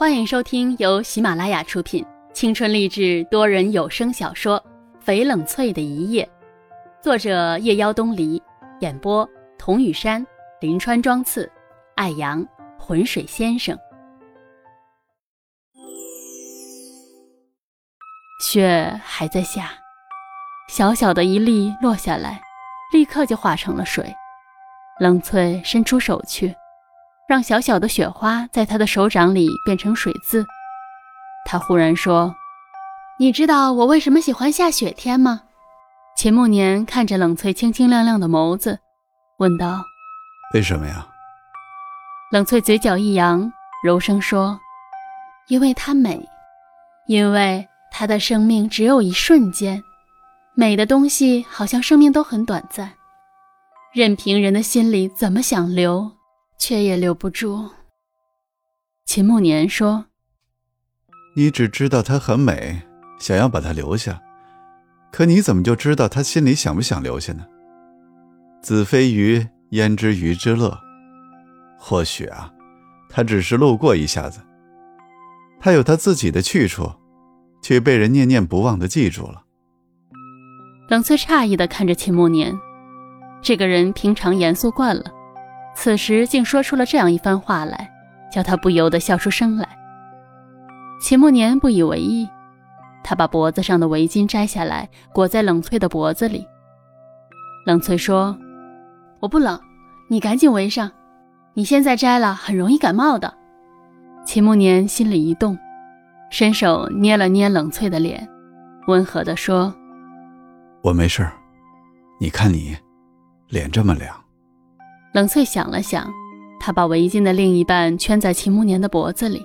欢迎收听由喜马拉雅出品、青春励志多人有声小说《翡冷翠的一夜》，作者夜妖东篱，演播童雨山、林川、庄次、艾阳、浑水先生。雪还在下，小小的一粒落下来，立刻就化成了水。冷翠伸出手去。让小小的雪花在他的手掌里变成水渍。他忽然说：“你知道我为什么喜欢下雪天吗？”秦慕年看着冷翠清清亮亮的眸子，问道：“为什么呀？”冷翠嘴角一扬，柔声说：“因为它美，因为它的生命只有一瞬间。美的东西好像生命都很短暂，任凭人的心里怎么想留。”却也留不住。秦慕年说：“你只知道她很美，想要把她留下，可你怎么就知道她心里想不想留下呢？子非鱼，焉知鱼之乐？或许啊，她只是路过一下子，她有她自己的去处，却被人念念不忘的记住了。”冷翠诧异的看着秦慕年，这个人平常严肃惯了。此时竟说出了这样一番话来，叫他不由得笑出声来。秦慕年不以为意，他把脖子上的围巾摘下来，裹在冷翠的脖子里。冷翠说：“我不冷，你赶紧围上。你现在摘了，很容易感冒的。”秦慕年心里一动，伸手捏了捏冷翠的脸，温和地说：“我没事，你看你，脸这么凉。”冷翠想了想，她把围巾的另一半圈在秦慕年的脖子里。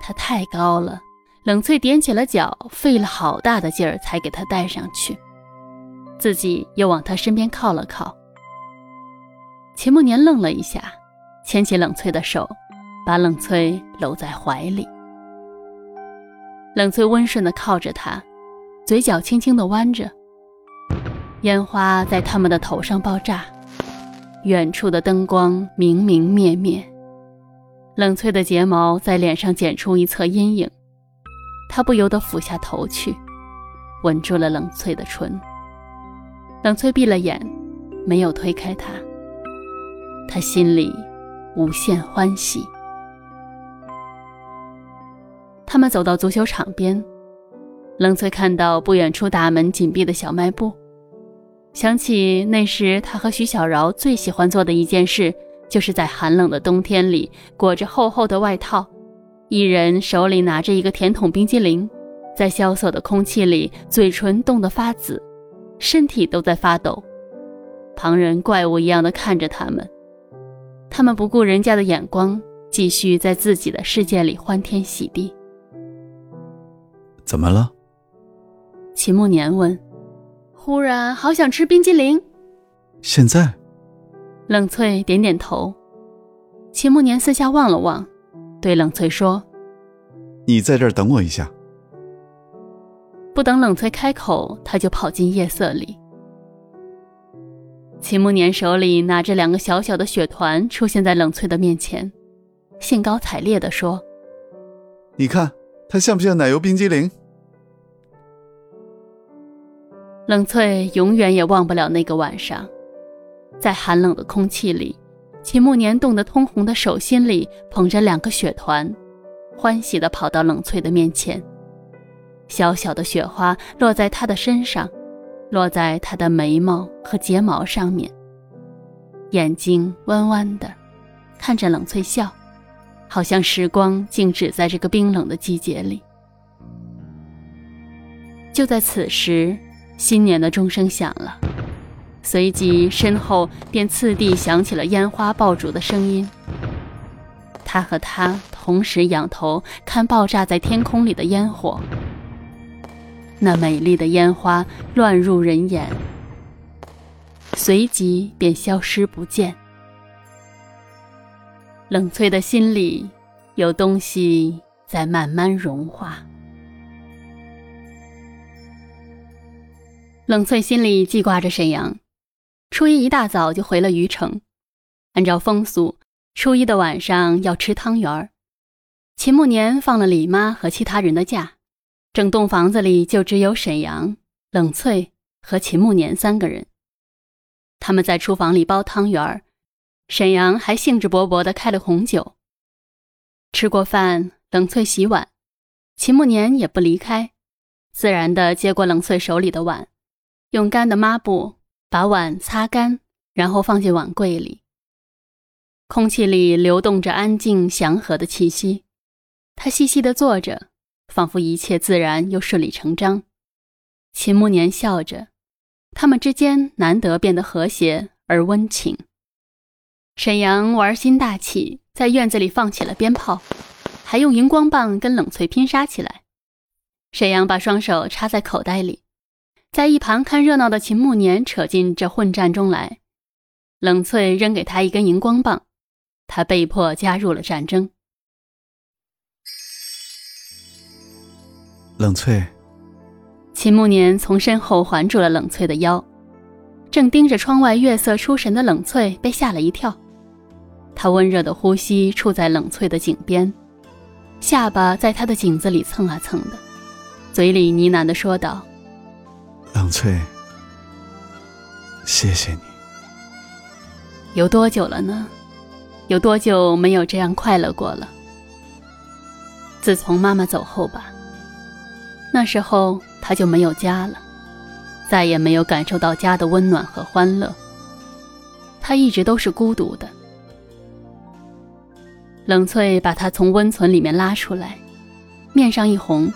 他太高了，冷翠踮起了脚，费了好大的劲儿才给他戴上去，自己又往他身边靠了靠。秦慕年愣了一下，牵起冷翠的手，把冷翠搂在怀里。冷翠温顺地靠着他，嘴角轻轻地弯着，烟花在他们的头上爆炸。远处的灯光明明灭灭，冷翠的睫毛在脸上剪出一侧阴影，他不由得俯下头去，吻住了冷翠的唇。冷翠闭了眼，没有推开他，他心里无限欢喜。他们走到足球场边，冷翠看到不远处大门紧闭的小卖部。想起那时，他和徐小饶最喜欢做的一件事，就是在寒冷的冬天里裹着厚厚的外套，一人手里拿着一个甜筒冰激凌，在萧索的空气里，嘴唇冻得发紫，身体都在发抖。旁人怪物一样的看着他们，他们不顾人家的眼光，继续在自己的世界里欢天喜地。怎么了？秦慕年问。忽然好想吃冰激凌。现在，冷翠点点头。秦慕年四下望了望，对冷翠说：“你在这儿等我一下。”不等冷翠开口，他就跑进夜色里。秦慕年手里拿着两个小小的雪团，出现在冷翠的面前，兴高采烈地说：“你看，它像不像奶油冰激凌？”冷翠永远也忘不了那个晚上，在寒冷的空气里，秦慕年冻得通红的手心里捧着两个雪团，欢喜地跑到冷翠的面前。小小的雪花落在他的身上，落在他的眉毛和睫毛上面。眼睛弯弯的，看着冷翠笑，好像时光静止在这个冰冷的季节里。就在此时。新年的钟声响了，随即身后便次第响起了烟花爆竹的声音。他和他同时仰头看爆炸在天空里的烟火，那美丽的烟花乱入人眼，随即便消失不见。冷翠的心里有东西在慢慢融化。冷翠心里记挂着沈阳，初一一大早就回了虞城。按照风俗，初一的晚上要吃汤圆儿。秦慕年放了李妈和其他人的假，整栋房子里就只有沈阳、冷翠和秦慕年三个人。他们在厨房里煲汤圆儿，沈阳还兴致勃勃地开了红酒。吃过饭，冷翠洗碗，秦慕年也不离开，自然地接过冷翠手里的碗，用干的抹布把碗擦干，然后放进碗柜里。空气里流动着安静祥和的气息，他细细地坐着，仿佛一切自然又顺理成章。秦慕年笑着，他们之间难得变得和谐而温情。沈阳玩心大起，在院子里放起了鞭炮，还用荧光棒跟冷翠拼杀起来。沈阳把双手插在口袋里，在一旁看热闹的秦慕年扯进这混战中来。冷翠扔给他一根荧光棒。他被迫加入了战争。冷翠，秦慕年从身后环住了冷翠的腰，正盯着窗外月色出神的冷翠被吓了一跳。他温热的呼吸触在冷翠的颈边，下巴在他的颈子里蹭啊蹭的，嘴里呢喃的说道：“冷翠，谢谢你。有多久了呢？”有多久没有这样快乐过了？自从妈妈走后吧，那时候他就没有家了，再也没有感受到家的温暖和欢乐。他一直都是孤独的。冷翠把他从温存里面拉出来，面上一红。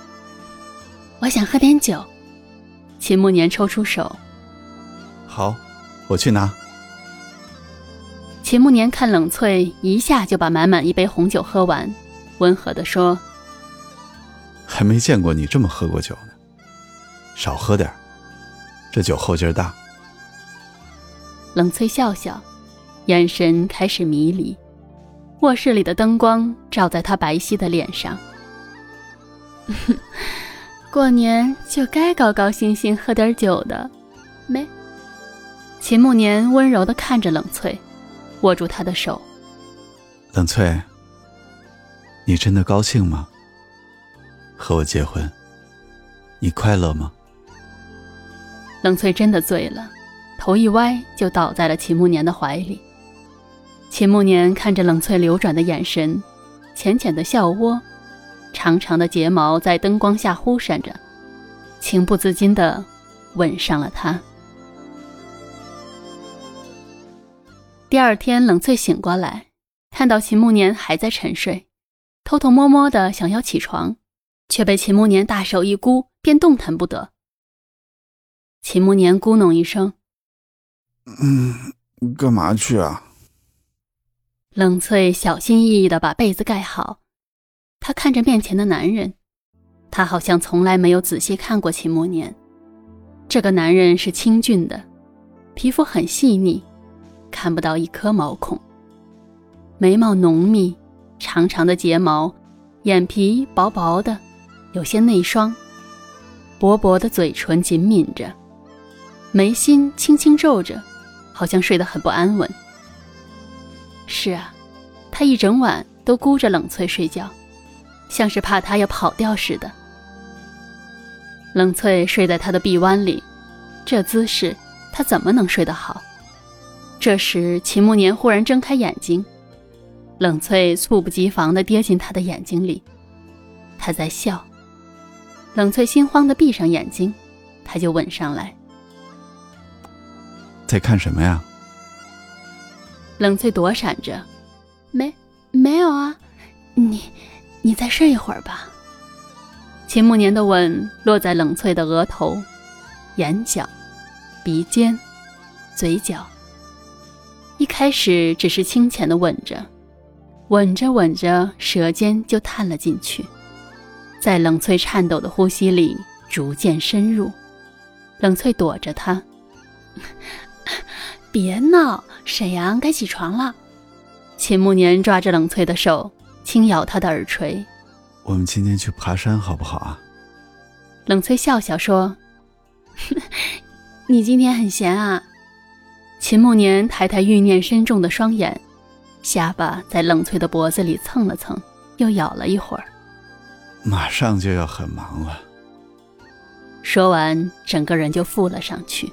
我想喝点酒。秦慕年抽出手。好，我去拿。秦慕年看冷翠一下就把满满一杯红酒喝完，温和地说：“还没见过你这么喝过酒呢，少喝点这酒后劲儿大。”冷翠笑笑，眼神开始迷离。卧室里的灯光照在她白皙的脸上。过年就该高高兴兴喝点酒的，没？秦慕年温柔地看着冷翠。握住她的手，冷翠，你真的高兴吗？和我结婚，你快乐吗？冷翠真的醉了，头一歪就倒在了秦慕年的怀里。秦慕年看着冷翠流转的眼神，浅浅的笑窝，长长的睫毛在灯光下忽闪着，情不自禁的吻上了他。第二天，冷翠醒过来，看到秦慕年还在沉睡，偷偷摸摸的想要起床，却被秦慕年大手一箍，便动弹不得。秦慕年咕哝一声：“嗯，干嘛去啊？”冷翠小心翼翼的把被子盖好，她看着面前的男人，她好像从来没有仔细看过秦慕年。这个男人是清俊的，皮肤很细腻。看不到一颗毛孔，眉毛浓密，长长的睫毛，眼皮薄薄的，有些内双，薄薄的嘴唇紧抿着，眉心轻轻皱着，好像睡得很不安稳。是啊，他一整晚都箍着冷翠睡觉，像是怕他要跑掉似的。冷翠睡在他的臂弯里，这姿势他怎么能睡得好？这时，秦慕年忽然睁开眼睛，冷翠猝不及防地跌进他的眼睛里，他在笑。冷翠心慌地闭上眼睛，他就吻上来。在看什么呀？冷翠躲闪着，没，没有啊。你，你再睡一会儿吧。秦慕年的吻落在冷翠的额头、眼角、鼻尖、嘴角。一开始只是轻浅的吻着，吻着吻着，舌尖就探了进去，在冷翠颤抖的呼吸里逐渐深入。冷翠躲着他，别闹，沈阳该起床了。秦慕年抓着冷翠的手，轻咬他的耳垂。我们今天去爬山好不好啊？冷翠笑笑说：“ 你今天很闲啊。”秦慕年抬抬欲念深重的双眼，下巴在冷翠的脖子里蹭了蹭，又咬了一会儿。马上就要很忙了。说完，整个人就附了上去。